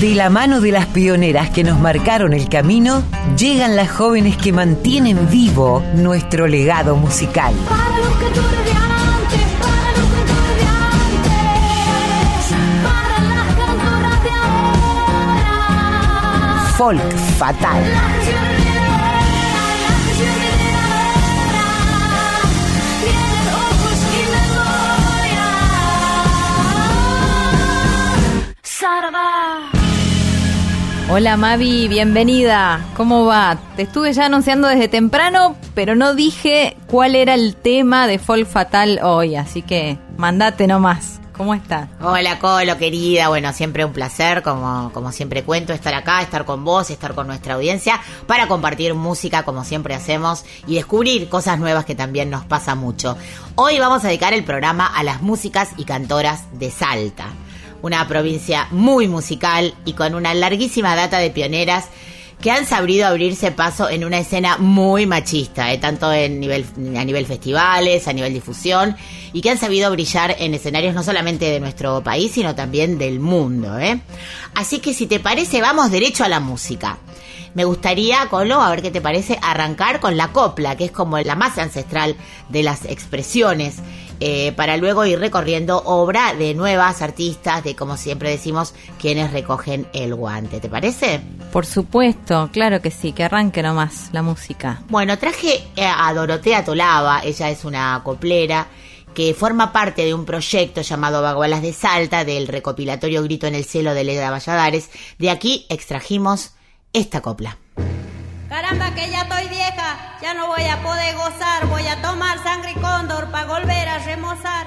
De la mano de las pioneras que nos marcaron el camino, llegan las jóvenes que mantienen vivo nuestro legado musical. Para los ahora. Folk Fatal. La Hola Mavi, bienvenida. ¿Cómo va? Te estuve ya anunciando desde temprano, pero no dije cuál era el tema de Folk Fatal hoy, así que mandate nomás. ¿Cómo estás? Hola Colo, querida. Bueno, siempre un placer, como, como siempre cuento, estar acá, estar con vos, estar con nuestra audiencia, para compartir música como siempre hacemos y descubrir cosas nuevas que también nos pasa mucho. Hoy vamos a dedicar el programa a las músicas y cantoras de Salta, una provincia muy musical y con una larguísima data de pioneras que han sabido abrirse paso en una escena muy machista, eh, tanto en nivel, a nivel festivales, a nivel difusión, y que han sabido brillar en escenarios no solamente de nuestro país, sino también del mundo. eh. Así que si te parece, vamos derecho a la música. Me gustaría, Colo, a ver qué te parece, arrancar con la copla, que es como la más ancestral de las expresiones, eh, para luego ir recorriendo obra de nuevas artistas, de como siempre decimos, quienes recogen el guante. ¿Te parece? Por supuesto, claro que sí, que arranque nomás la música. Bueno, traje eh, a Dorotea Tolava, ella es una coplera que forma parte de un proyecto llamado Bagualas de Salta, del recopilatorio Grito en el Cielo de Leda Valladares. De aquí extrajimos esta copla. Caramba que ya estoy vieja, ya no voy a poder gozar, voy a tomar sangre y cóndor para volver a remozar.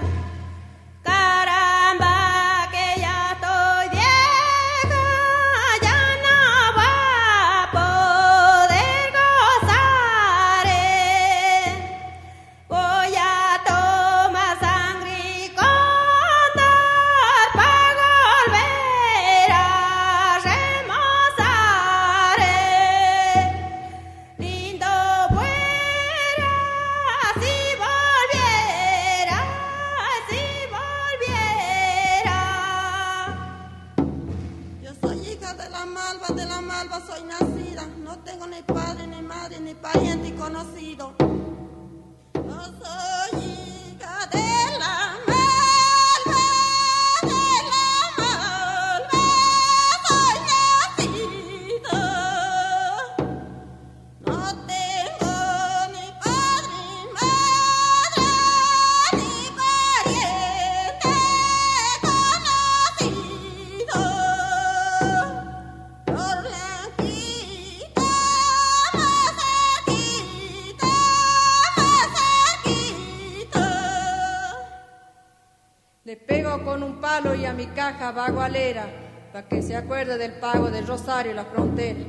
Caja bagualera, para que se acuerde del pago de Rosario y la frontera.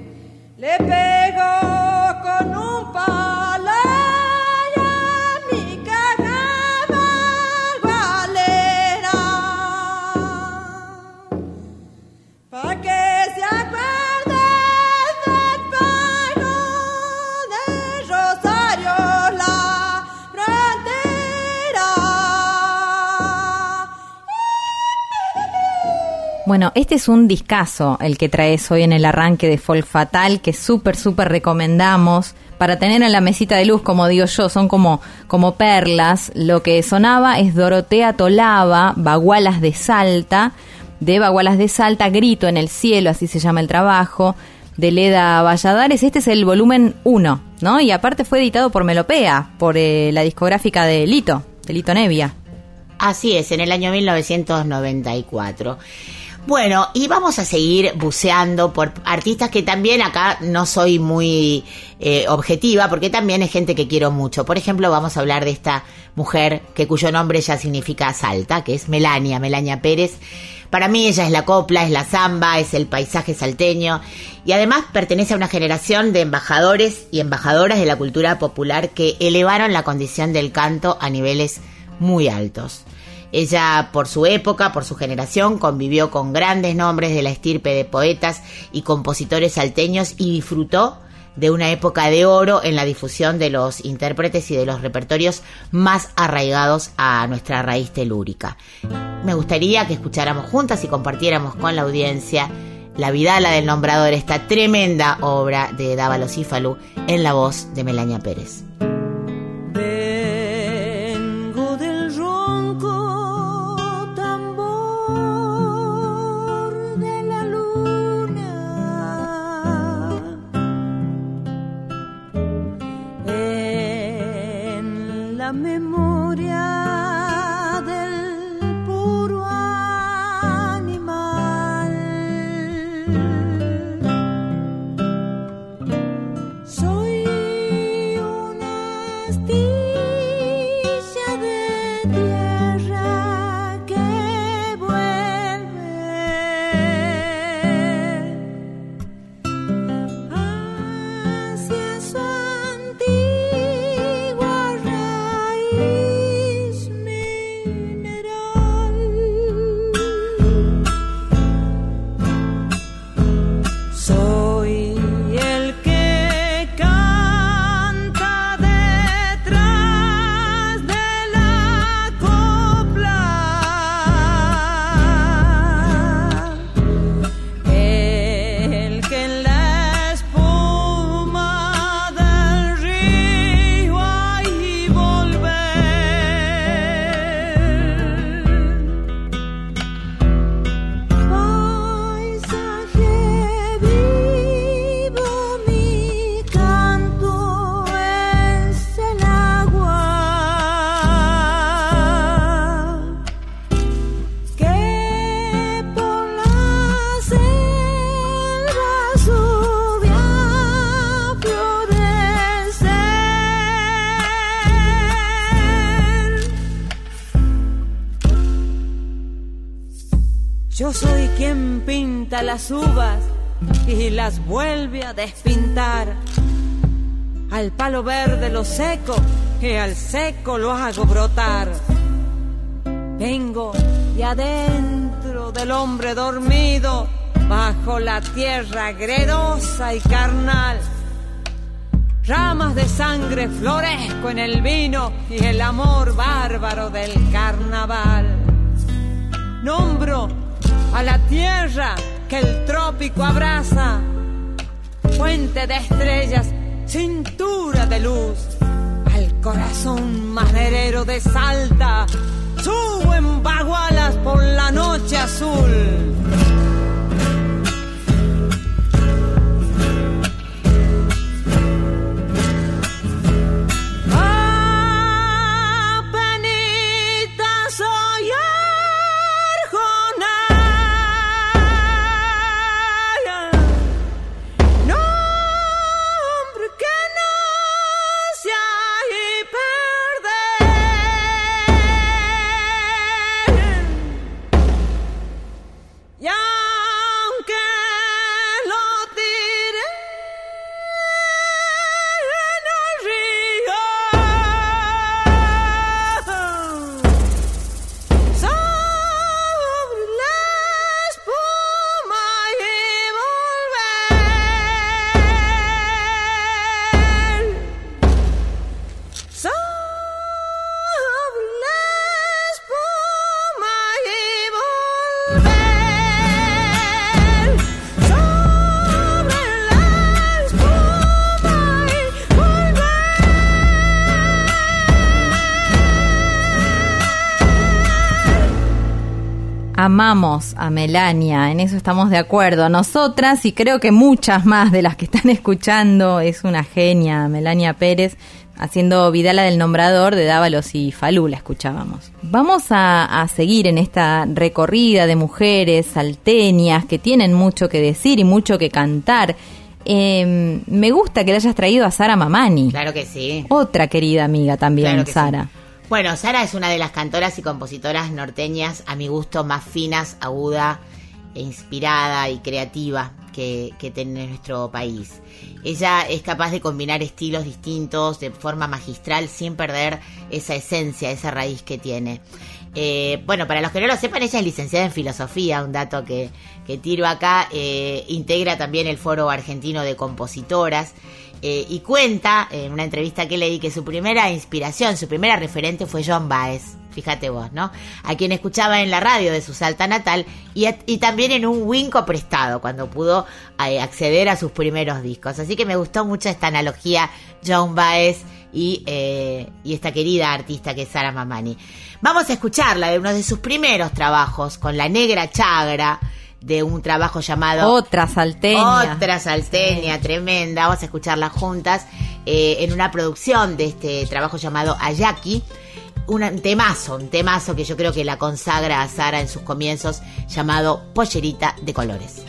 Le pego con un palo Bueno, este es un discazo el que traes hoy en el arranque de Folk Fatal, que súper, súper recomendamos para tener en la mesita de luz, como digo yo, son como, como perlas. Lo que sonaba es Dorotea Tolava, Bagualas de Salta, de Bagualas de Salta, Grito en el Cielo, así se llama el trabajo, de Leda Valladares. Este es el volumen 1, ¿no? Y aparte fue editado por Melopea, por eh, la discográfica de Lito, de Lito Nevia. Así es, en el año 1994. Bueno, y vamos a seguir buceando por artistas que también acá no soy muy eh, objetiva, porque también es gente que quiero mucho. Por ejemplo, vamos a hablar de esta mujer que cuyo nombre ya significa Salta, que es Melania, Melania Pérez. Para mí ella es la copla, es la samba, es el paisaje salteño y además pertenece a una generación de embajadores y embajadoras de la cultura popular que elevaron la condición del canto a niveles muy altos. Ella, por su época, por su generación, convivió con grandes nombres de la estirpe de poetas y compositores salteños y disfrutó de una época de oro en la difusión de los intérpretes y de los repertorios más arraigados a nuestra raíz telúrica. Me gustaría que escucháramos juntas y compartiéramos con la audiencia La Vidala del Nombrador, esta tremenda obra de Dávalos y Falú en la voz de Melania Pérez. La memoria las uvas y las vuelve a despintar. Al palo verde lo seco y al seco lo hago brotar. Vengo y adentro del hombre dormido, bajo la tierra gredosa y carnal. Ramas de sangre florezco en el vino y el amor bárbaro del carnaval. Nombro a la tierra que el trópico abraza, fuente de estrellas, cintura de luz, al corazón maderero de Salta, subo en bagualas por la noche azul. Amamos a Melania, en eso estamos de acuerdo. Nosotras y creo que muchas más de las que están escuchando es una genia, Melania Pérez, haciendo Vidala del Nombrador de Dávalos y Falú, la escuchábamos. Vamos a, a seguir en esta recorrida de mujeres salteñas que tienen mucho que decir y mucho que cantar. Eh, me gusta que le hayas traído a Sara Mamani, Claro que sí. otra querida amiga también, Claro que sí. Bueno, Sara es una de las cantoras y compositoras norteñas, a mi gusto, más finas, aguda, e inspirada y creativa que, que tiene nuestro país. Ella es capaz de combinar estilos distintos de forma magistral sin perder esa esencia, esa raíz que tiene. Eh, bueno, para los que no lo sepan, ella es licenciada en filosofía, un dato que, que tiro acá. eh, integra también el Foro Argentino de Compositoras eh, y cuenta en una entrevista que leí que su primera inspiración, su primera referente fue John Baez. Fíjate vos, ¿no? A quien escuchaba en la radio de su Salta natal y, y también en un Winco prestado, cuando pudo eh, acceder a sus primeros discos. Así que me gustó mucho esta analogía John Baez y, eh, y esta querida artista que es Sara Mamani. Vamos a escucharla de uno de sus primeros trabajos con la negra chagra, de un trabajo llamado Otra salteña. otra salteña tremenda. Vamos a escucharla juntas eh, en una producción de este trabajo llamado Ayaki. Un temazo, un temazo que yo creo que la consagra a Sara en sus comienzos, llamado Pollerita de Colores.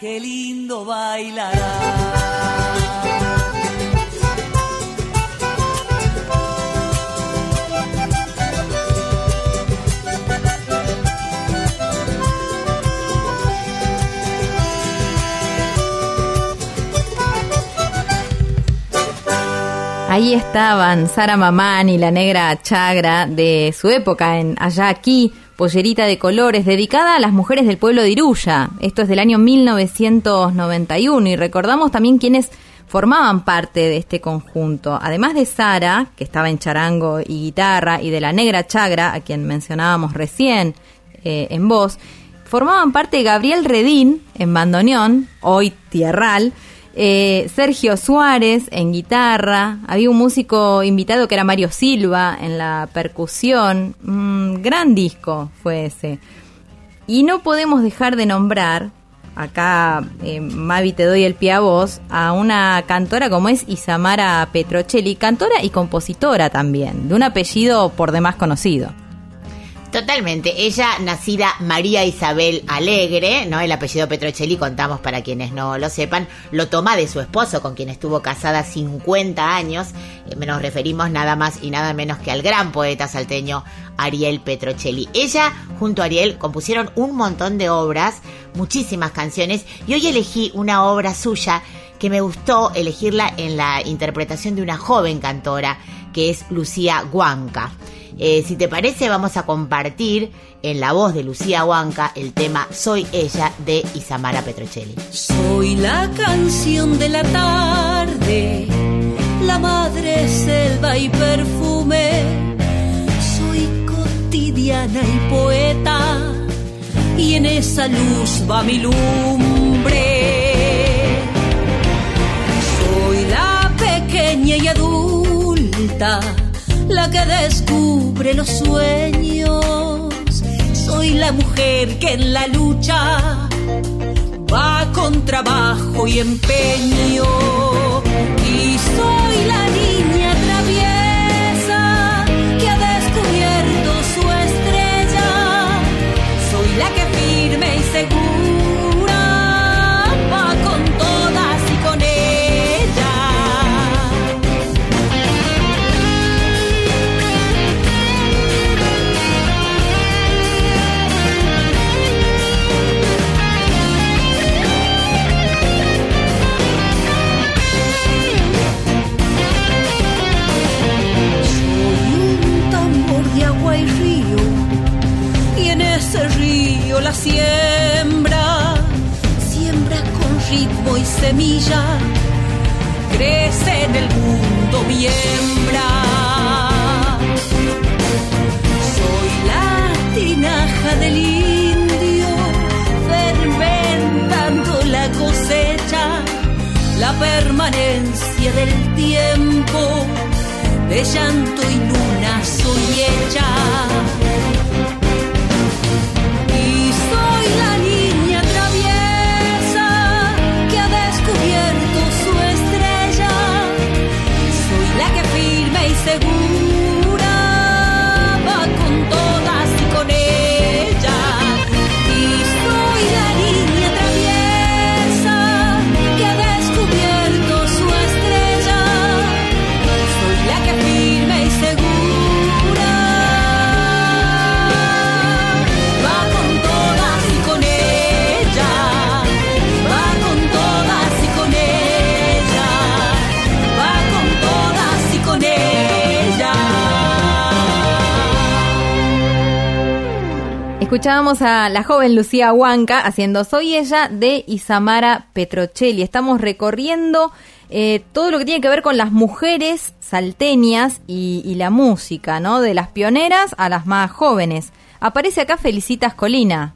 Que lindo bailará. Ahí estaban Sara Mamán y la negra Chagra de su época en Allá aquí, pollerita de colores, dedicada a las mujeres del pueblo de Iruya. Esto es del año 1991 y recordamos también quienes formaban parte de este conjunto. Además de Sara, que estaba en charango y guitarra, y de la negra Chagra, a quien mencionábamos recién eh, en voz, formaban parte Gabriel Redín en bandoneón, hoy tierral, eh, Sergio Suárez en guitarra, había un músico invitado que era Mario Silva en la percusión, un gran disco fue ese. Y no podemos dejar de nombrar, acá eh, Mavi te doy el pie a vos, a una cantora como es Isamara Petrocelli, cantora y compositora también, de un apellido por demás conocido. Totalmente. Ella, nacida María Isabel Alegre, ¿no? El apellido Petrocelli, contamos para quienes no lo sepan, lo toma de su esposo, con quien estuvo casada 50 años. Eh, Nos referimos nada más y nada menos que al gran poeta salteño Ariel Petrocelli. Ella, junto a Ariel, compusieron un montón de obras, muchísimas canciones, y hoy elegí una obra suya que me gustó elegirla en la interpretación de una joven cantora, que es Lucía Huanca. Eh, si te parece, vamos a compartir en la voz de Lucía Huanca el tema Soy ella de Isamara Petrocelli. Soy la canción de la tarde, la madre selva y perfume. Soy cotidiana y poeta, y en esa luz va mi lumbre. Soy la pequeña y sobre los sueños. Soy la mujer que en la lucha va con trabajo y empeño. Y soy semilla, crece en el mundo mi hembra. Soy la tinaja del indio, fermentando la cosecha, la permanencia del tiempo de llanto y luna soy hecha. Escuchábamos a la joven Lucía Huanca haciendo Soy ella de Isamara Petrocelli. Estamos recorriendo eh, todo lo que tiene que ver con las mujeres salteñas y, y la música, ¿no? De las pioneras a las más jóvenes. Aparece acá Felicitas Colina.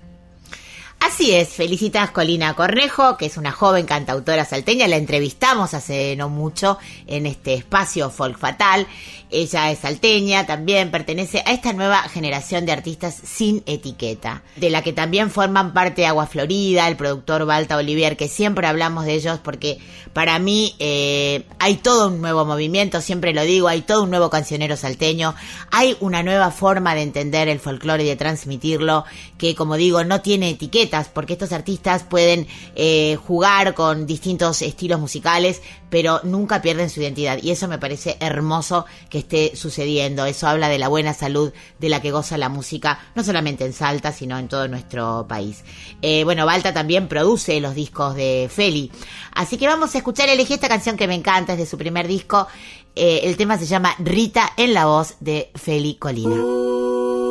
Así es, felicitas Colina Cornejo, que es una joven cantautora salteña, la entrevistamos hace no mucho en este espacio Folk Fatal. Ella es salteña, también pertenece a esta nueva generación de artistas sin etiqueta, de la que también forman parte Agua Florida, el productor Balta Olivier, que siempre hablamos de ellos porque para mí eh, hay todo un nuevo movimiento, siempre lo digo, hay todo un nuevo cancionero salteño, hay una nueva forma de entender el folclore y de transmitirlo, que como digo, no tiene etiquetas, porque estos artistas pueden eh, jugar con distintos estilos musicales, pero nunca pierden su identidad. Y eso me parece hermoso que esté sucediendo. Eso habla de la buena salud de la que goza la música, no solamente en Salta, sino en todo nuestro país. Eh, bueno, Balta también produce los discos de Feli. Así que vamos a escuchar, elegí esta canción que me encanta, es de su primer disco. Eh, el tema se llama Rita en la voz de Feli Colina.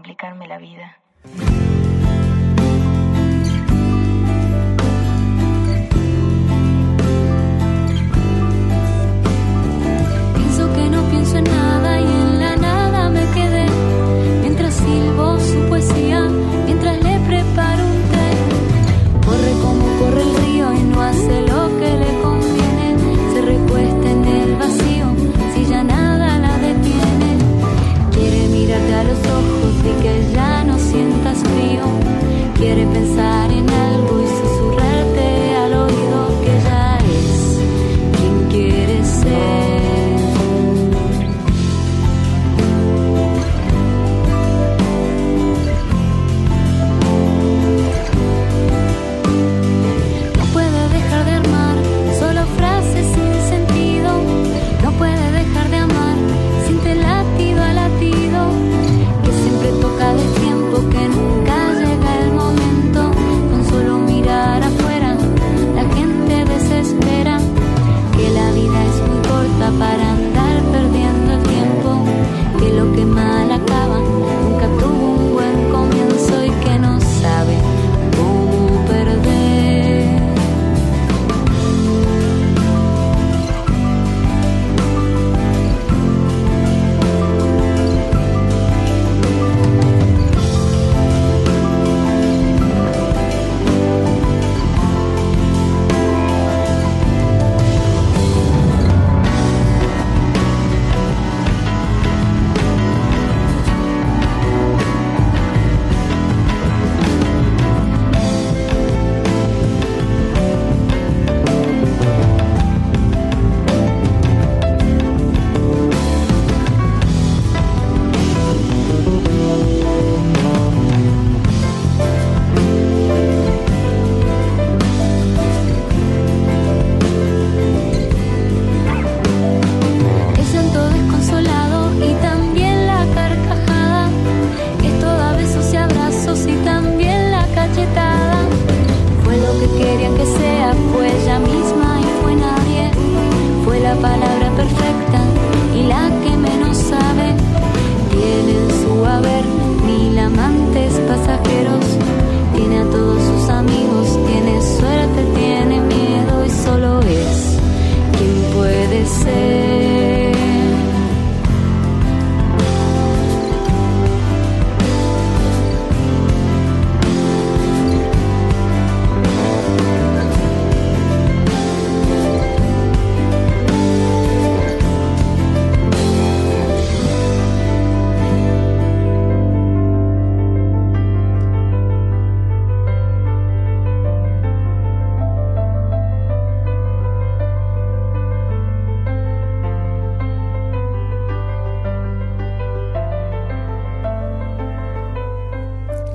Complicarme la vida.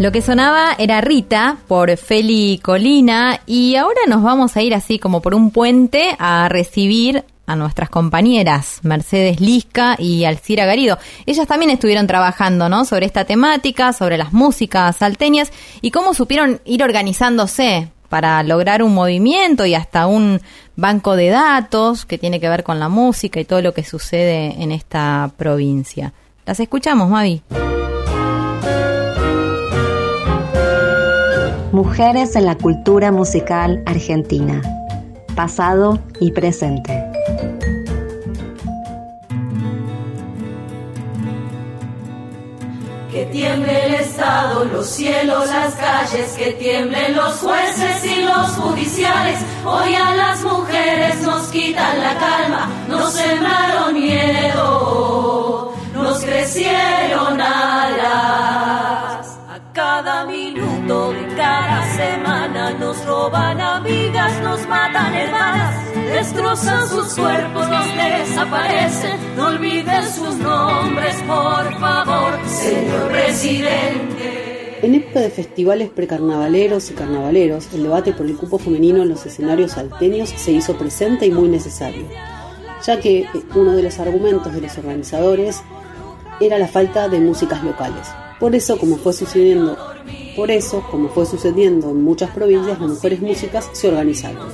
Lo que sonaba era Rita por Feli Colina y ahora nos vamos a ir así como por un puente a recibir a nuestras compañeras Mercedes Lisca y Alcira Garido. Ellas también estuvieron trabajando, ¿no? Sobre esta temática, sobre las músicas salteñas y cómo supieron ir organizándose para lograr un movimiento y hasta un banco de datos que tiene que ver con la música y todo lo que sucede en esta provincia. Las escuchamos, Mavi. Mujeres en la cultura musical argentina, pasado y presente. Que tiemble el Estado, los cielos, las calles, que tiemblen los jueces y los judiciales. Hoy a las mujeres nos quitan la calma, nos sembraron miedo, nos crecieron alas. A cada minuto de cada semana nos roban amigas, nos matan hermanas, destrozan sus cuerpos, nos desaparecen. No olviden sus nombres, por favor, señor presidente. En época de festivales precarnavaleros y carnavaleros, el debate por el cupo femenino en los escenarios salteños se hizo presente y muy necesario, ya que eh, uno de los argumentos de los organizadores era la falta de músicas locales. Por eso, como fue sucediendo, por eso, como fue sucediendo en muchas provincias, las mujeres músicas se organizaron.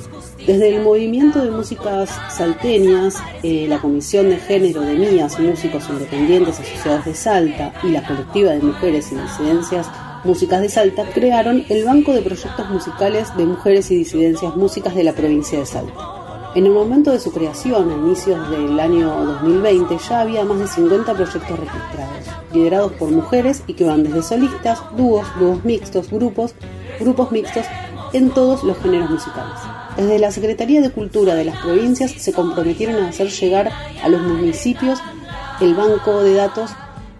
Desde el movimiento de músicas salteñas, eh, la Comisión de Género de MIAS, Músicos Independientes Asociados de Salta, y la Colectiva de Mujeres y Disidencias Músicas de Salta crearon el Banco de Proyectos Musicales de Mujeres y Disidencias Músicas de la provincia de Salta. En el momento de su creación, a inicios del año 2020, ya había más de 50 proyectos registrados, liderados por mujeres y que van desde solistas, dúos, dúos mixtos, grupos, grupos mixtos, en todos los géneros musicales. Desde la Secretaría de Cultura de las provincias se comprometieron a hacer llegar a los municipios el banco de datos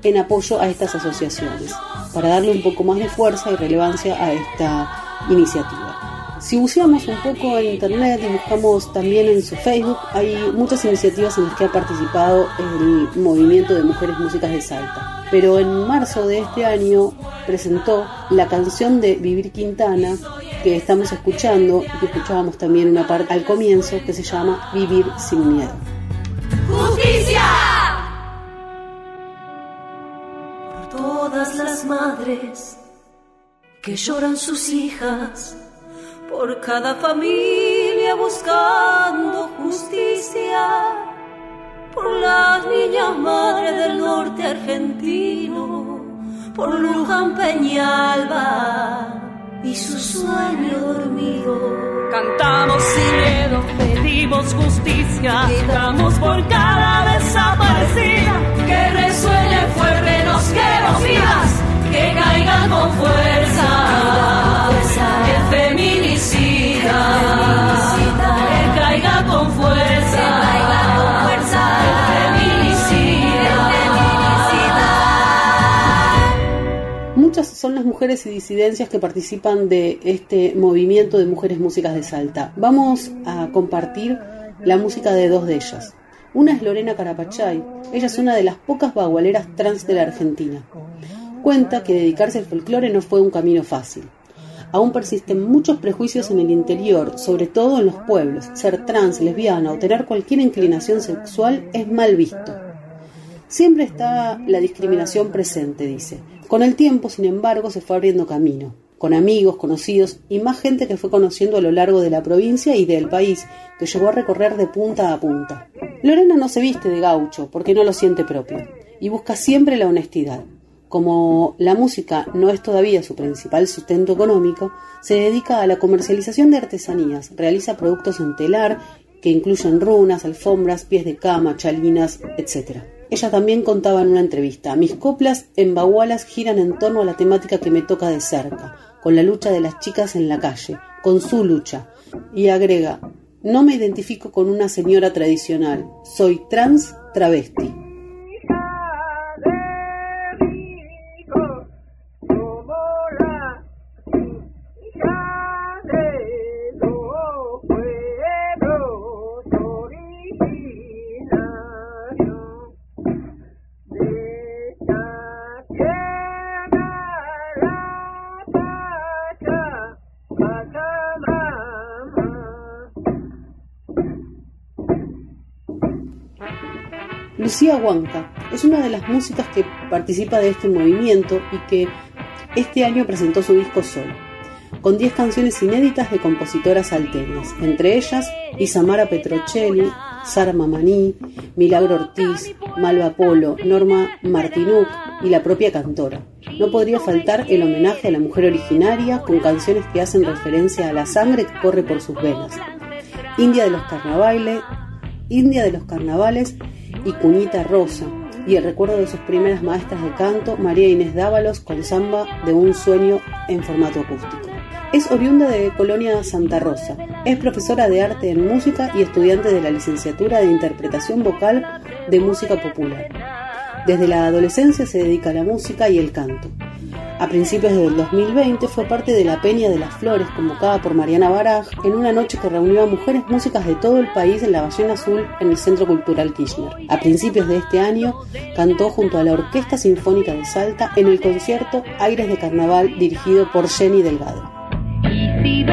en apoyo a estas asociaciones, para darle un poco más de fuerza y relevancia a esta iniciativa. Si buceamos un poco en internet y buscamos también en su Facebook, hay muchas iniciativas en las que ha participado el movimiento de mujeres músicas de Salta. Pero en marzo de este año presentó la canción de Vivir Quintana que estamos escuchando y que escuchábamos también una parte al comienzo que se llama Vivir sin miedo. ¡Justicia! Por todas las madres que lloran sus hijas por cada familia buscando justicia, por las niñas madres del norte argentino, por Luján Peñalba y su sueño dormido. Cantamos sin miedo, pedimos justicia, gritamos por cada desaparecida, que resuene fuerte, nos queremos vivas, que caigan con fuerza, el Muchas son las mujeres y disidencias que participan de este movimiento de mujeres músicas de Salta. Vamos a compartir la música de dos de ellas. Una es Lorena Carapachay, ella es una de las pocas bagualeras trans de la Argentina. Cuenta que dedicarse al folclore no fue un camino fácil. Aún persisten muchos prejuicios en el interior, sobre todo en los pueblos. Ser trans, lesbiana o tener cualquier inclinación sexual es mal visto. Siempre está la discriminación presente, dice. Con el tiempo, sin embargo, se fue abriendo camino, con amigos, conocidos y más gente que fue conociendo a lo largo de la provincia y del país, que llegó a recorrer de punta a punta. Lorena no se viste de gaucho porque no lo siente propio y busca siempre la honestidad. Como la música no es todavía su principal sustento económico, se dedica a la comercialización de artesanías, realiza productos en telar que incluyen runas, alfombras, pies de cama, chalinas, etc. Ella también contaba en una entrevista, mis coplas en Bagualas giran en torno a la temática que me toca de cerca, con la lucha de las chicas en la calle, con su lucha. Y agrega, no me identifico con una señora tradicional, soy trans travesti. Lucía Huanca es una de las músicas que participa de este movimiento y que este año presentó su disco solo, con 10 canciones inéditas de compositoras salteñas, entre ellas Isamara Petrocelli, Sara Mamani, Milagro Ortiz, Malva Polo, Norma Martinuc y la propia cantora. No podría faltar el homenaje a la mujer originaria con canciones que hacen referencia a la sangre que corre por sus venas. India de los carnavales, India de los carnavales y Cuñita Rosa, y el recuerdo de sus primeras maestras de canto, María Inés Dávalos, con samba de un sueño en formato acústico. Es oriunda de Colonia Santa Rosa. Es profesora de arte en música y estudiante de la licenciatura de interpretación vocal de música popular. Desde la adolescencia se dedica a la música y el canto. A principios del 2020 fue parte de la Peña de las Flores convocada por Mariana Baraj en una noche que reunió a mujeres músicas de todo el país en la Ballena Azul en el Centro Cultural Kirchner. A principios de este año cantó junto a la Orquesta Sinfónica de Salta en el concierto Aires de Carnaval dirigido por Jenny Delgado. Si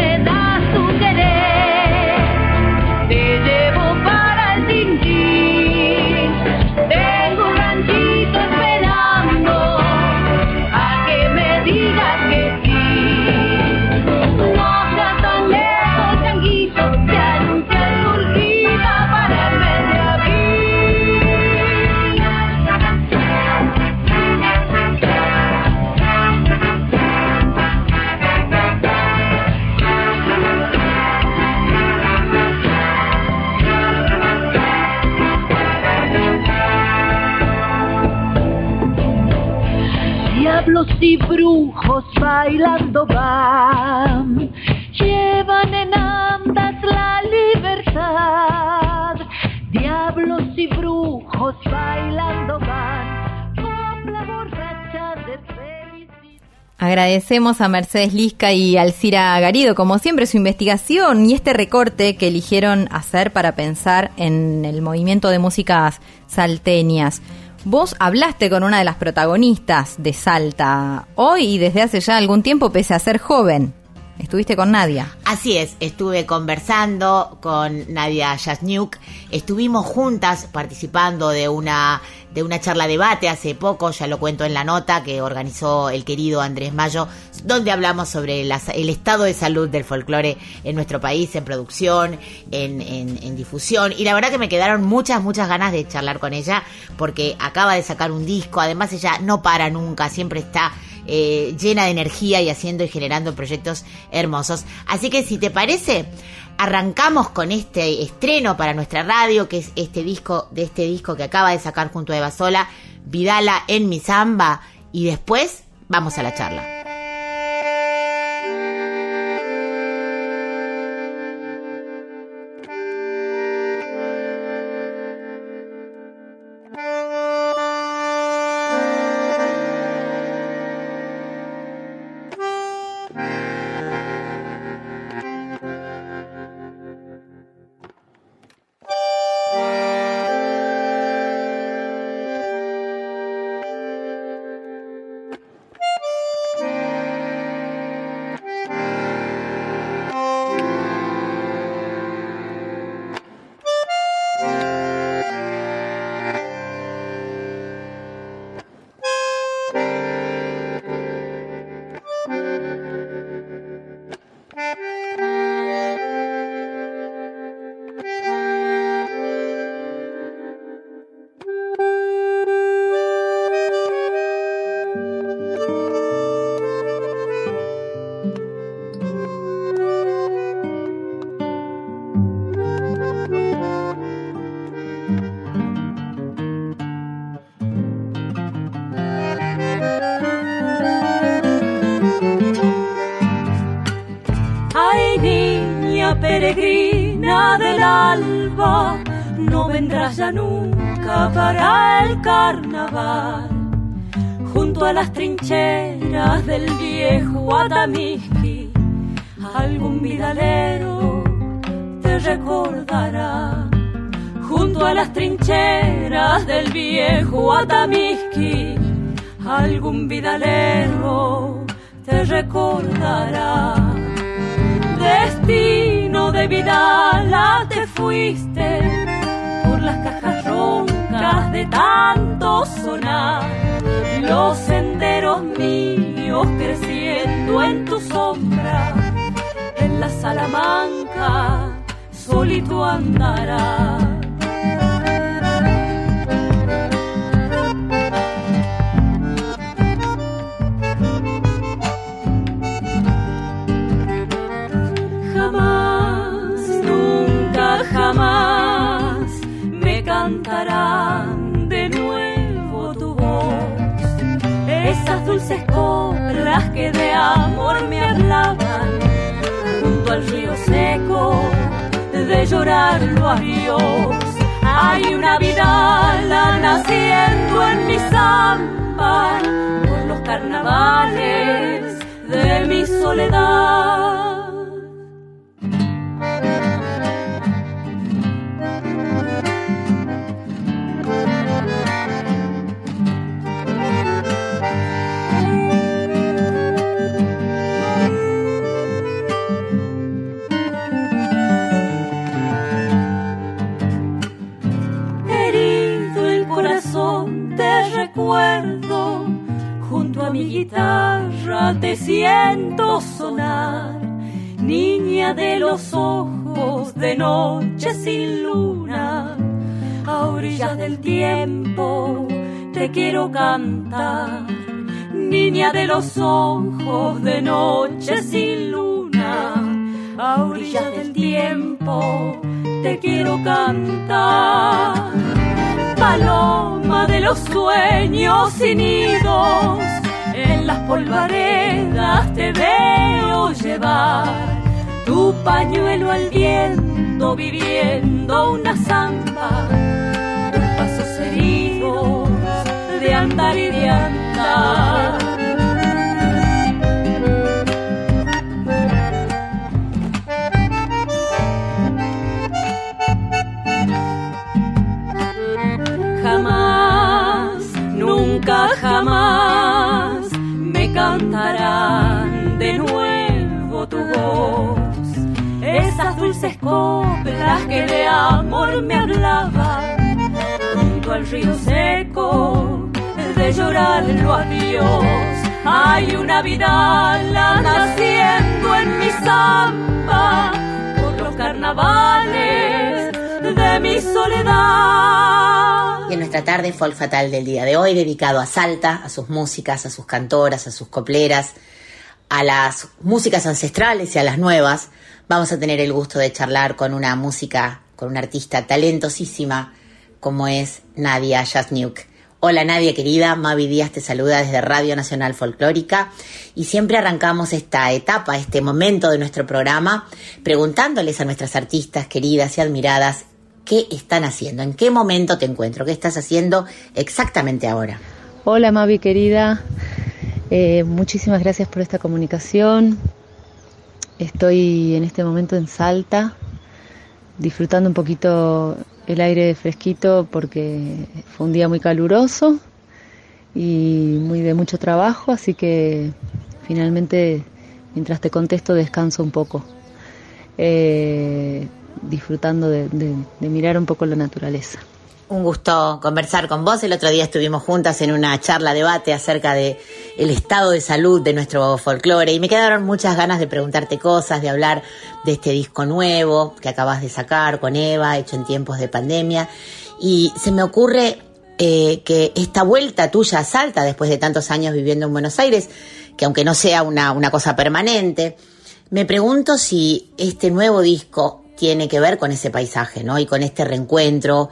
y brujos bailando van, llevan en andas la libertad. Diablos y brujos bailando van, copla borracha de felicidad. Agradecemos a Mercedes Lisca y Alcira Garido, como siempre, su investigación y este recorte que eligieron hacer para pensar en el movimiento de músicas salteñas. Vos hablaste con una de las protagonistas de Salta hoy y desde hace ya algún tiempo, pese a ser joven. Estuviste con Nadia. Así es, estuve conversando con Nadia Yasniuk, estuvimos juntas participando de una de una charla debate hace poco, ya lo cuento en la nota que organizó el querido Andrés Mayo, donde hablamos sobre la- el estado de salud del folclore en nuestro país, en producción, en, en- en difusión, y la verdad que me quedaron muchas, muchas ganas de charlar con ella, porque acaba de sacar un disco, además ella no para nunca, siempre está eh, llena de energía y haciendo y generando proyectos hermosos. Así que si te parece, arrancamos con este estreno para nuestra radio, que es este disco, de este disco que acaba de sacar junto a Eva Sola, Vidala en mi samba, y después vamos a la charla. No vendrás ya nunca para el carnaval. Junto a las trincheras del viejo Atamisqui, algún vidalero te recordará. Junto a las trincheras del viejo Atamisqui, algún vidalero te recordará destino de Vidala te fuiste por las cajas roncas de tanto sonar, los senderos míos creciendo en tu sombra, en la Salamanca solito andará. Esas dulces coplas que de amor me hablaban junto al río seco de llorarlo a Dios. Hay una vida naciendo en mi samba por los carnavales de mi soledad. Tiempo te quiero cantar, niña de los ojos de noche sin luna, a orillas del tiempo te quiero cantar. Paloma de los sueños sin nidos, en las polvaredas te veo llevar tu pañuelo al viento viviendo una zamba, heridos de andar y de andar. Jamás, nunca jamás me cantarán de nuevo tu voz. Esas dulces coplas que de amor me hablaban al río seco de llorarlo a Dios. Hay una vida naciendo en mi samba por los carnavales de mi soledad. Y en nuestra tarde folk fatal del día de hoy, dedicado a Salta, a sus músicas, a sus cantoras, a sus copleras, a las músicas ancestrales y a las nuevas, vamos a tener el gusto de charlar con una música, con una artista talentosísima como es Nadia Jasniuk. Hola Nadia querida, Mavi Díaz te saluda desde Radio Nacional Folclórica y siempre arrancamos esta etapa, este momento de nuestro programa preguntándoles a nuestras artistas queridas y admiradas qué están haciendo, en qué momento te encuentro, qué estás haciendo exactamente ahora. Hola Mavi querida, Eh, muchísimas gracias por esta comunicación. Estoy en este momento en Salta, disfrutando un poquito el aire fresquito porque fue un día muy caluroso y muy de mucho trabajo, así que finalmente mientras te contesto descanso un poco, eh, disfrutando de, de- de mirar un poco la naturaleza. Un gusto conversar con vos. El otro día estuvimos juntas en una charla debate acerca de el estado de salud de nuestro folclore y me quedaron muchas ganas de preguntarte cosas, de hablar de este disco nuevo que acabas de sacar con Eva, hecho en tiempos de pandemia. Y se me ocurre eh, que esta vuelta tuya a Salta, después de tantos años viviendo en Buenos Aires, que aunque no sea una, una cosa permanente, me pregunto si este nuevo disco tiene que ver con ese paisaje, ¿no? Y con este reencuentro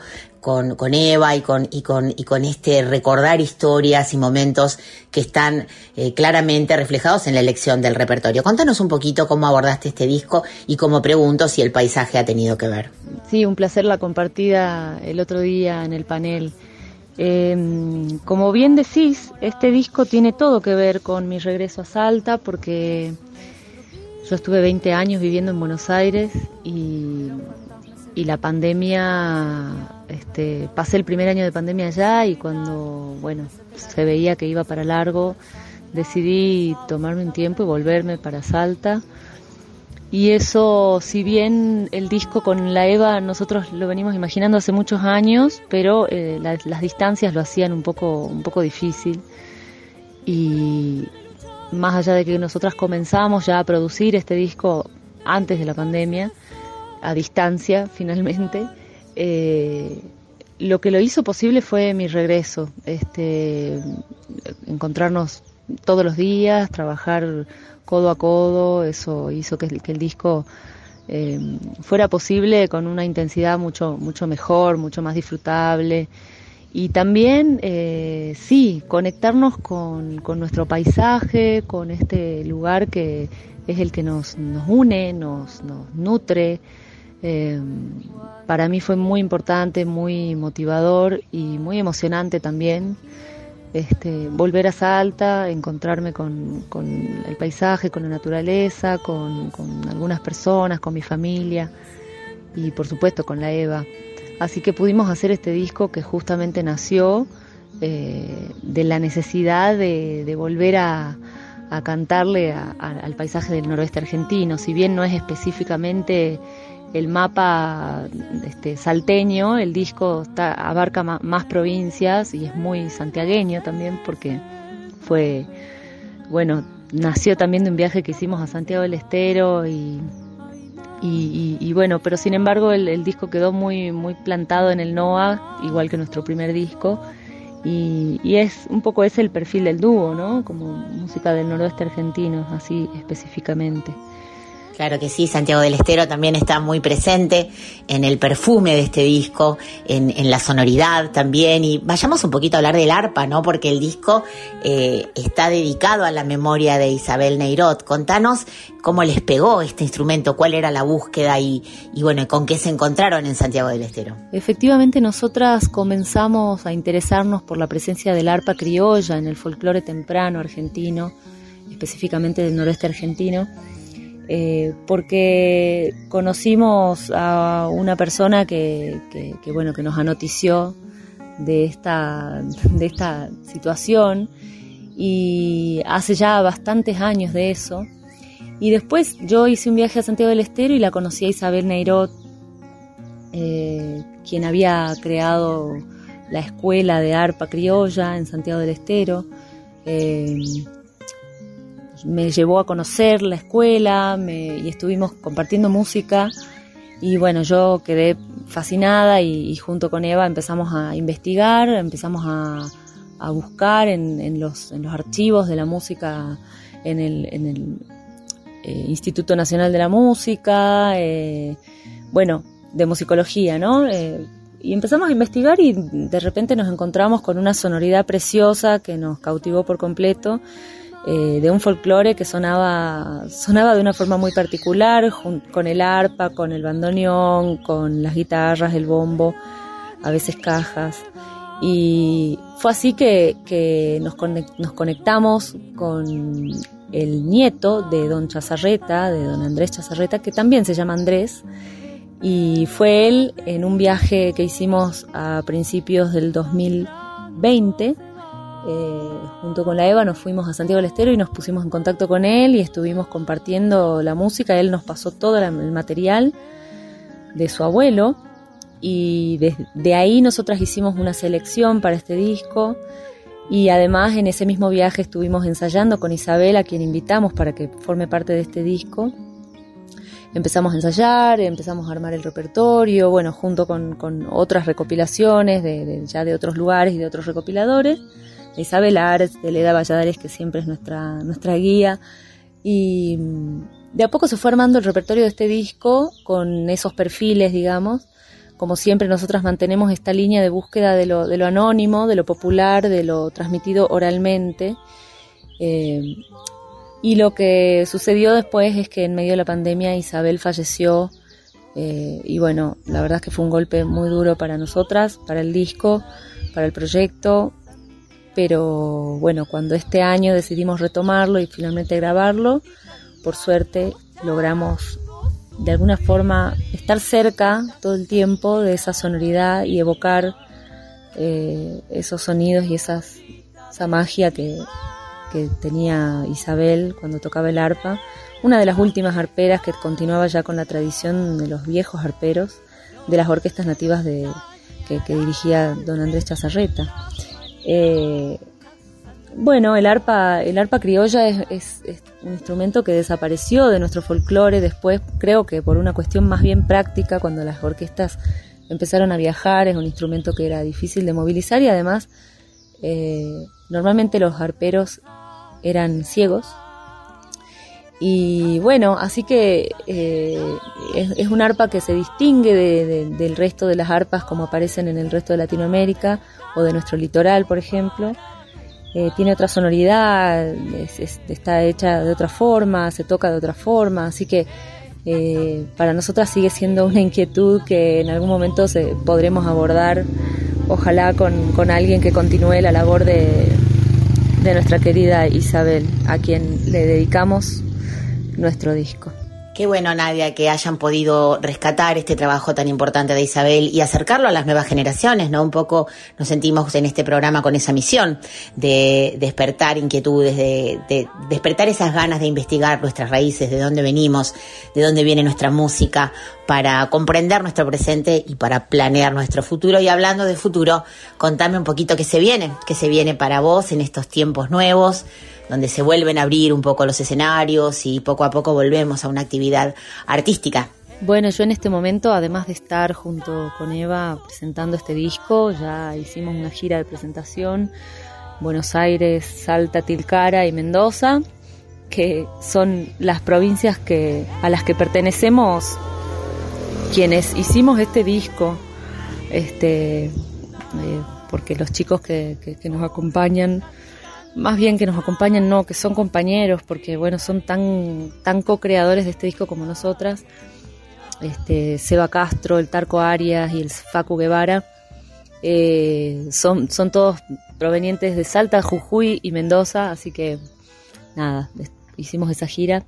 con, Eva y con, y, con, y con este recordar historias y momentos que están eh, claramente reflejados en la elección del repertorio. Contanos un poquito cómo abordaste este disco y cómo pregunto si el paisaje ha tenido que ver. Sí, un placer la compartida el otro día en el panel. Eh, como bien decís, este disco tiene todo que ver con mi regreso a Salta porque yo estuve 20 años viviendo en Buenos Aires y la pandemia, este, pasé el primer año de pandemia allá y cuando, bueno, se veía que iba para largo, decidí tomarme un tiempo y volverme para Salta. Y eso, si bien el disco con la Eva nosotros lo venimos imaginando hace muchos años, pero eh, la- las distancias lo hacían un poco, un poco difícil. Y más allá de que nosotras comenzamos ya a producir este disco antes de la pandemia, a distancia finalmente, eh, lo que lo hizo posible fue mi regreso, este, encontrarnos todos los días, trabajar codo a codo, eso hizo que, el- disco eh, fuera posible con una intensidad mucho, mucho mejor, mucho más disfrutable. Y también, eh, sí, conectarnos con, con nuestro paisaje, con este lugar que es el que nos, nos une, nos, nos nutre. Eh, para mí fue muy importante, muy motivador y muy emocionante también este, volver a Salta, encontrarme con, el paisaje, con la naturaleza, con, algunas personas, con mi familia y por supuesto con la Eva. Así que pudimos hacer este disco que justamente nació eh, de la necesidad de, volver a, cantarle a- al paisaje del noroeste argentino. Si bien no es específicamente el mapa este, salteño, el disco está- abarca más provincias y es muy santiagueño también porque fue, bueno, nació también de un viaje que hicimos a Santiago del Estero y, y, bueno, pero sin embargo el, disco quedó muy, muy plantado en el NOA, igual que nuestro primer disco. Y es un poco ese el perfil del dúo, ¿no? Como música del noroeste argentino, así específicamente. Claro que sí, Santiago del Estero también está muy presente en el perfume de este disco, en, la sonoridad también. Y vayamos un poquito a hablar del arpa, ¿no? Porque el disco eh, está dedicado a la memoria de Isabel Neirot. Contanos cómo les pegó este instrumento, cuál era la búsqueda y, y bueno, con qué se encontraron en Santiago del Estero. Efectivamente, nosotras comenzamos a interesarnos por la presencia del arpa criolla en el folclore temprano argentino, específicamente del noroeste argentino, eh, porque conocimos a una persona que, bueno que nos anotició de esta de esta situación y hace ya bastantes años de eso. Y después yo hice un viaje a Santiago del Estero y la conocí a Isabel Neirot, eh, quien había creado la escuela de arpa criolla en Santiago del Estero. Eh, me llevó a conocer la escuela me- y estuvimos compartiendo música y bueno, yo quedé fascinada y, junto con Eva empezamos a investigar, empezamos a, a buscar en, en los, en los archivos de la música en el, en el eh, Instituto Nacional de la Música, eh, bueno, de musicología, ¿no? Eh, y empezamos a investigar y de repente nos encontramos con una sonoridad preciosa que nos cautivó por completo, eh, de un folclore que sonaba, sonaba de una forma muy particular, con el arpa, con el bandoneón, con las guitarras, el bombo, a veces cajas. Y fue así que, que nos, nos conectamos con el nieto de don Chazarreta, de don Andrés Chazarreta, que también se llama Andrés, y fue él en un viaje que hicimos a principios del 2020. Eh, junto con la Eva nos fuimos a Santiago del Estero y nos pusimos en contacto con él y estuvimos compartiendo la música. Él nos pasó todo el material de su abuelo y de, ahí nosotras hicimos una selección para este disco. Y además en ese mismo viaje estuvimos ensayando con Isabel a quien invitamos para que forme parte de este disco. Empezamos a ensayar, empezamos a armar el repertorio, bueno, junto con, otras recopilaciones ya de otros lugares y de otros recopiladores, Isabel Ares, de Leda Valladares, que siempre es nuestra, nuestra guía, y mm, de a poco se fue armando el repertorio de este disco con esos perfiles, digamos, como siempre nosotras mantenemos esta línea de búsqueda de lo, de lo anónimo, de lo popular, de lo transmitido oralmente, eh, y lo que sucedió después es que en medio de la pandemia Isabel falleció eh, y bueno, la verdad es que fue un golpe muy duro para nosotras, para el disco, para el proyecto, pero bueno, cuando este año decidimos retomarlo y finalmente grabarlo, por suerte logramos de alguna forma estar cerca todo el tiempo de esa sonoridad y evocar eh, esos sonidos y esas, esa magia que, tenía Isabel cuando tocaba el arpa, una de las últimas arperas que continuaba ya con la tradición de los viejos arperos de las orquestas nativas que, que dirigía don Andrés Chazarreta. Eh, bueno, el arpa, el arpa criolla es, es- un instrumento que desapareció de nuestro folclore después, creo que por una cuestión más bien práctica, cuando las orquestas empezaron a viajar, es un instrumento que era difícil de movilizar y además eh, normalmente los arperos eran ciegos. Y bueno, así que eh, es, un arpa que se distingue de- de- del resto de las arpas como aparecen en el resto de Latinoamérica o de nuestro litoral, por ejemplo. Eh, tiene otra sonoridad, es- es- está hecha de otra forma, se toca de otra forma, así que eh, para nosotras sigue siendo una inquietud que en algún momento se, podremos abordar, ojalá con, con alguien que continúe la labor de, de nuestra querida Isabel, a quien le dedicamos nuestro disco. Qué bueno, Nadia, que hayan podido rescatar este trabajo tan importante de Isabel y acercarlo a las nuevas generaciones, ¿no? Un poco nos sentimos en este programa con esa misión de despertar inquietudes, de, de despertar esas ganas de investigar nuestras raíces, de dónde venimos, de dónde viene nuestra música, para comprender nuestro presente y para planear nuestro futuro. Y hablando de futuro, contame un poquito qué se viene, qué se viene para vos en estos tiempos nuevos donde se vuelven a abrir un poco los escenarios y poco a poco volvemos a una actividad artística. Bueno, yo en este momento, además de estar junto con Eva presentando este disco, ya hicimos una gira de presentación, Buenos Aires, Salta, Tilcara y Mendoza, que son las provincias que, a las que pertenecemos quienes hicimos este disco, este, eh, porque los chicos que, que- que nos acompañan, más bien que nos acompañan, no, que son compañeros, porque bueno, son tan, tan co-creadores de este disco como nosotras, este, Seba Castro, el Tarco Arias y el Facu Guevara, eh, son, son todos provenientes de Salta, Jujuy y Mendoza, así que nada, hicimos esa gira.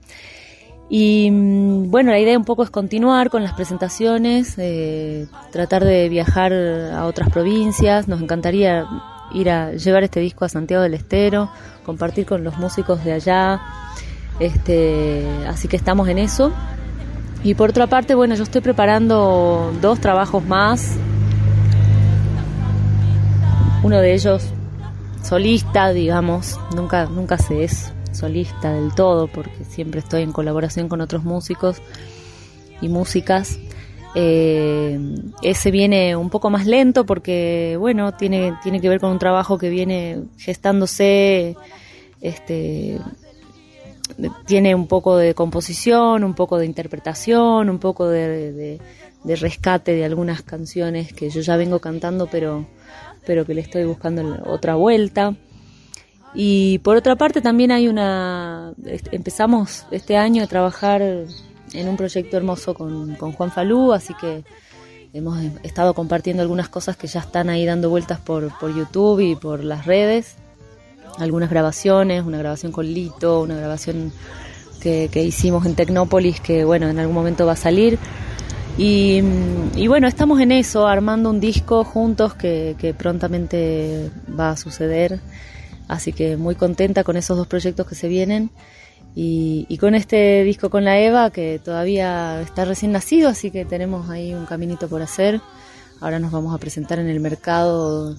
Y mm, bueno, la idea un poco es continuar con las presentaciones, eh, tratar de viajar a otras provincias. Nos encantaría ir a llevar este disco a Santiago del Estero, compartir con los músicos de allá. Este, así que estamos en eso. Y por otra parte, bueno, yo estoy preparando dos trabajos más. Uno de ellos solista, digamos, nunca, nunca se es solista del todo porque siempre estoy en colaboración con otros músicos y músicas. Eh, ese viene un poco más lento porque, bueno, tiene, tiene que ver con un trabajo que viene gestándose, este, tiene un poco de composición, un poco de interpretación, un poco de, de- rescate de algunas canciones que yo ya vengo cantando, pero, pero que le estoy buscando otra vuelta. Y por otra parte también hay una, est- empezamos este año a trabajar en un proyecto hermoso con, con Juan Falú, así que hemos estado compartiendo algunas cosas que ya están ahí dando vueltas por, por YouTube y por las redes. Algunas grabaciones, una grabación con Lito, una grabación que, que hicimos en Tecnópolis que bueno, en algún momento va a salir. Y, bueno, estamos en eso, armando un disco juntos que prontamente va a suceder. Así que muy contenta con esos dos proyectos que se vienen. Y, y con este disco con la Eva, que todavía está recién nacido, así que tenemos ahí un caminito por hacer. Ahora nos vamos a presentar en el mercado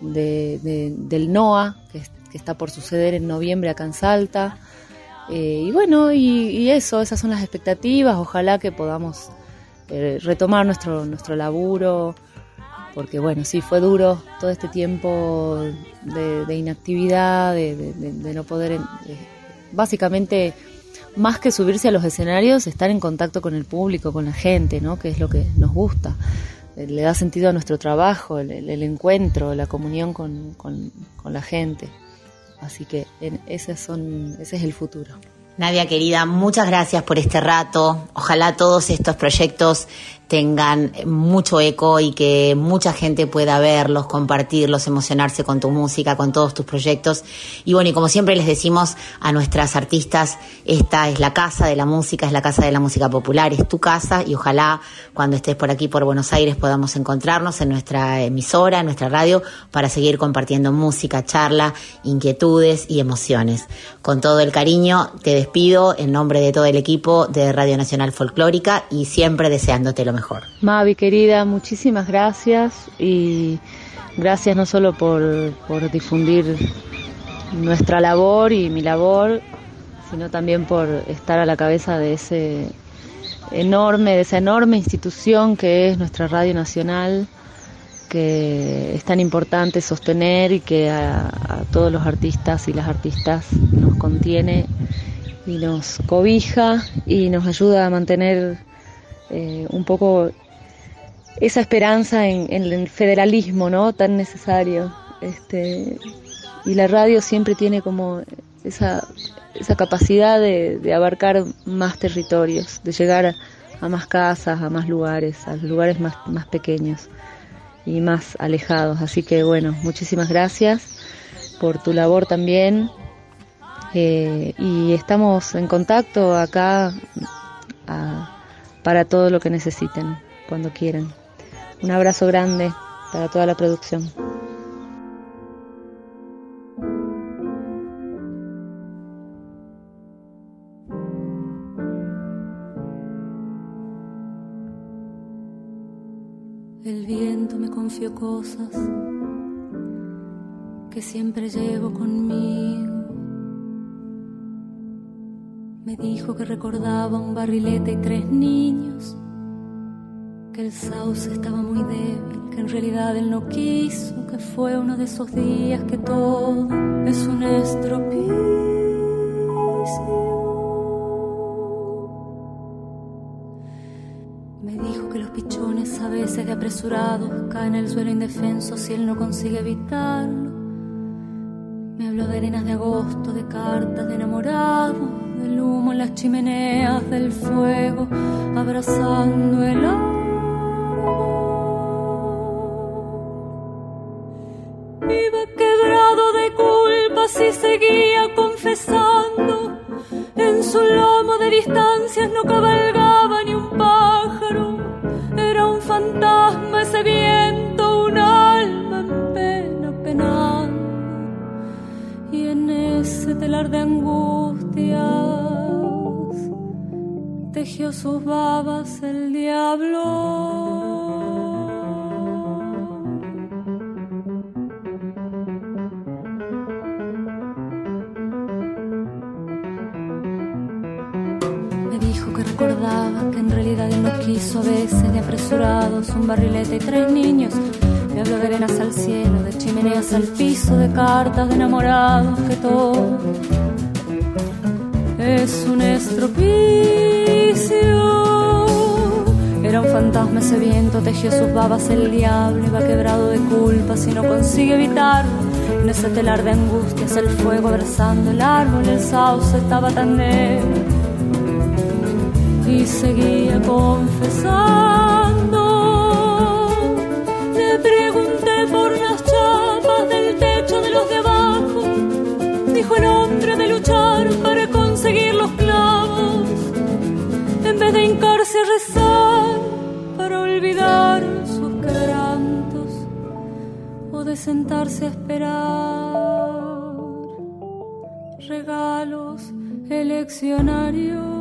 de- de- del NOA, que, es- que está por suceder en noviembre acá en Salta. Eh, y bueno, y, eso, esas son las expectativas. Ojalá que podamos eh, retomar nuestro, nuestro laburo, porque bueno, sí, fue duro todo este tiempo de, inactividad, de no poder, eh, básicamente, más que subirse a los escenarios, estar en contacto con el público, con la gente, ¿no? Que es lo que nos gusta. Eh, Le da sentido a nuestro trabajo, el, encuentro, la comunión con, con- la gente. Así que son, ese es el futuro. Nadia querida, muchas gracias por este rato. Ojalá todos estos proyectos tengan mucho eco y que mucha gente pueda verlos, compartirlos, emocionarse con tu música, con todos tus proyectos. Y bueno, y como siempre les decimos a nuestras artistas, esta es la casa de la música, es la casa de la música popular, es tu casa y ojalá cuando estés por aquí, por Buenos Aires, podamos encontrarnos en nuestra emisora, en nuestra radio, para seguir compartiendo música, charla, inquietudes y emociones. Con todo el cariño, te despido en nombre de todo el equipo de Radio Nacional Folclórica y siempre deseándote lo mejor. Mavi, querida, muchísimas gracias y gracias no solo por, por difundir nuestra labor y mi labor, sino también por estar a la cabeza de ese enorme, de esa enorme institución que es nuestra Radio Nacional, que es tan importante sostener y que a, a todos los artistas y las artistas nos contiene y nos cobija y nos ayuda a mantener eh, un poco esa esperanza en, el federalismo, ¿no? Tan necesario. Este, y la radio siempre tiene como esa, esa capacidad de, abarcar más territorios, de llegar a, más casas, a más lugares, a lugares más, más pequeños y más alejados. Así que bueno, muchísimas gracias por tu labor también. Eh, y estamos en contacto acá a, para todo lo que necesiten, cuando quieran. Un abrazo grande para toda la producción. El viento me confió cosas que siempre llevo conmigo. Me dijo que recordaba un barrilete y tres niños, que el sauce estaba muy débil, que en realidad él no quiso, que fue uno de esos días que todo es un estropicio. Me dijo que los pichones a veces de apresurados caen en el suelo indefenso si él no consigue evitarlo. Me habló de arenas de agosto, de cartas de enamorado, del humo en las chimeneas, del fuego abrazando el Iba quebrado de culpas y seguía confesando. En su lomo de distancias no cabalgaba ni un pájaro. Era un fantasma ese viento, un alma en pena penando. Y en ese telar de angustias tejió sus babas el diablo. Recordaba que en realidad él no quiso a veces de apresurados un barrilete y tres niños. Me habló de arenas al cielo, de chimeneas al piso, de cartas de enamorados, que todo es un estropicio. Era un fantasma ese viento, tejió sus babas el diablo, iba quebrado de culpas y no consigue evitarlo. En ese telar de angustias, el fuego abrazando el árbol, el sauce estaba tan débil y seguía confesando. De hincarse a rezar para olvidar sus quebrantos o de sentarse a esperar regalos eleccionarios.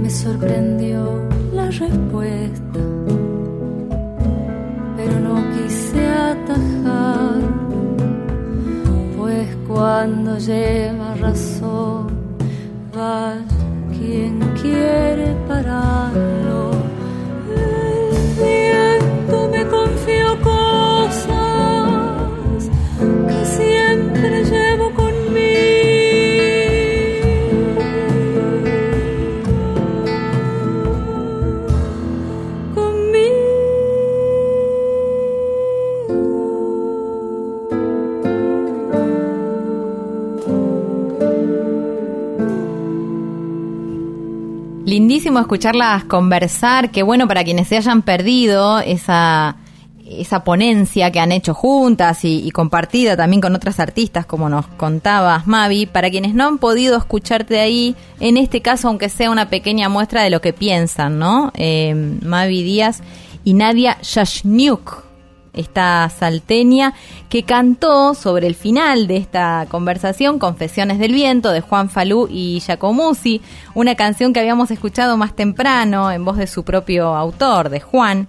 Me sorprendió la respuesta, lindísimo escucharlas conversar. Qué bueno para quienes se hayan perdido esa, esa ponencia que han hecho juntas y, compartida también con otras artistas, como nos contabas, Mavi. Para quienes no han podido escucharte ahí, en este caso, aunque sea una pequeña muestra de lo que piensan, ¿no? Eh, Mavi Díaz y Nadia Shashniuk, esta salteña que cantó sobre el final de esta conversación Confesiones del Viento de Juan Falú y Giacomuzzi, una canción que habíamos escuchado más temprano en voz de su propio autor, de Juan.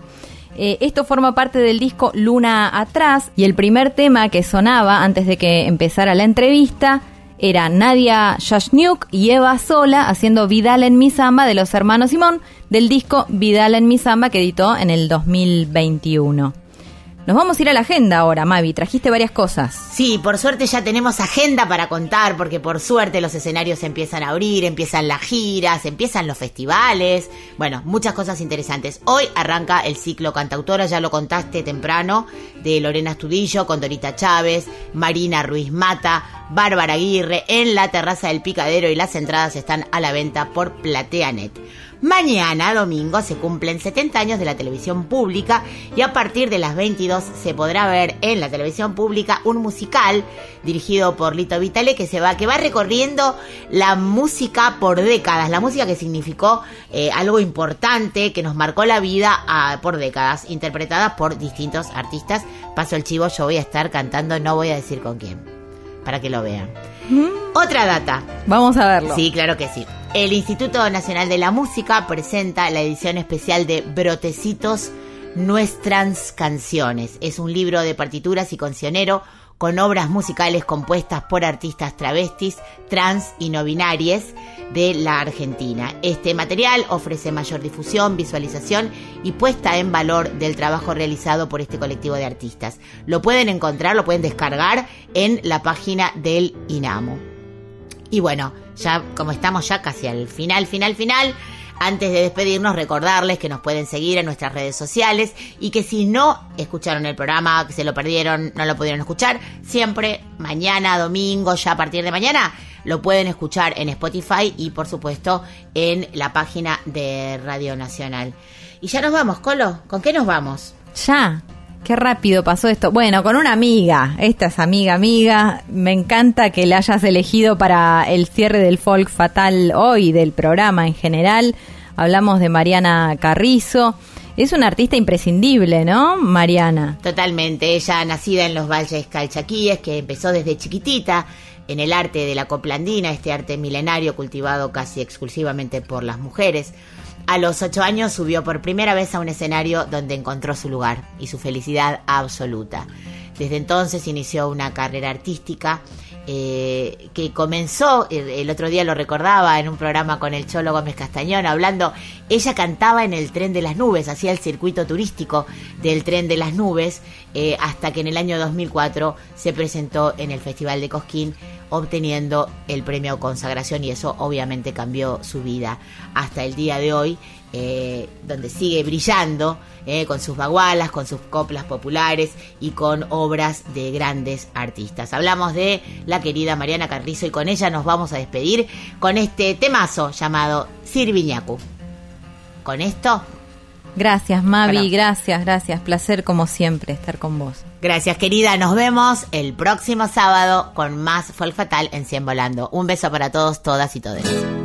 Eh, esto forma parte del disco Luna Atrás y el primer tema que sonaba antes de que empezara la entrevista era Nadia Shashniuk y Eva Sola haciendo Vidal en mi samba de los hermanos Simón del disco Vidal en mi samba que editó en el 2021. Nos vamos a ir a la agenda ahora, Mavi. Trajiste varias cosas. Sí, por suerte ya tenemos agenda para contar, porque por suerte los escenarios empiezan a abrir, empiezan las giras, empiezan los festivales. Bueno, muchas cosas interesantes. Hoy arranca el ciclo cantautora, ya lo contaste temprano, de Lorena Estudillo con Dorita Chávez, Marina Ruiz Mata, Bárbara Aguirre en la terraza del Picadero y las entradas están a la venta por PlateaNet. Mañana, domingo, se cumplen 70 años de la televisión pública y a partir de las 22 se podrá ver en la televisión pública un musical dirigido por Lito Vitale que se va, que va recorriendo la música por décadas, la música que significó eh, algo importante, que nos marcó la vida ah, por décadas, interpretada por distintos artistas. Paso el chivo, yo voy a estar cantando, no voy a decir con quién, para que lo vean. Otra data. Vamos a verlo. Sí, claro que sí. El Instituto Nacional de la Música presenta la edición especial de Brotecitos Nuestras Canciones. Es un libro de partituras y cancionero con obras musicales compuestas por artistas travestis, trans y no binarias de la Argentina. Este material ofrece mayor difusión, visualización y puesta en valor del trabajo realizado por este colectivo de artistas. Lo pueden encontrar, lo pueden descargar en la página del INAMO. Y bueno, ya como estamos ya casi al final, final, final, antes de despedirnos, recordarles que nos pueden seguir en nuestras redes sociales y que si no escucharon el programa, que se lo perdieron, no lo pudieron escuchar, siempre mañana, domingo, ya a partir de mañana, lo pueden escuchar en Spotify y por supuesto en la página de Radio Nacional. Y ya nos vamos, Colo. ¿Con qué nos vamos? Ya. Qué rápido pasó esto. Bueno, con una amiga. Esta es amiga, amiga. Me encanta que la hayas elegido para el cierre del folk fatal hoy, del programa en general. Hablamos de Mariana Carrizo. Es una artista imprescindible, ¿no, Mariana? Totalmente. Ella, nacida en los valles calchaquíes, que empezó desde chiquitita en el arte de la coplandina, este arte milenario cultivado casi exclusivamente por las mujeres. A los ocho años subió por primera vez a un escenario donde encontró su lugar y su felicidad absoluta. Desde entonces inició una carrera artística eh, que comenzó, el, otro día lo recordaba en un programa con el Cholo Gómez Castañón, hablando, ella cantaba en el tren de las nubes, hacía el circuito turístico del tren de las nubes, eh, hasta que en el año 2004 se presentó en el Festival de Cosquín, obteniendo el premio consagración y eso obviamente cambió su vida hasta el día de hoy, eh, donde sigue brillando eh, con sus bagualas, con sus coplas populares y con obras de grandes artistas. Hablamos de la querida Mariana Carrizo y con ella nos vamos a despedir con este temazo llamado Sirviñacu. Con esto Gracias, Mavi. Gracias, gracias. Placer, como siempre, estar con vos. Gracias, querida. Nos vemos el próximo sábado con más Folk Fatal en 100 Volando. Un beso para todos, todas y todos.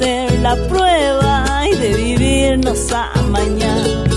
Hacer la prueba y de vivirnos a mañana.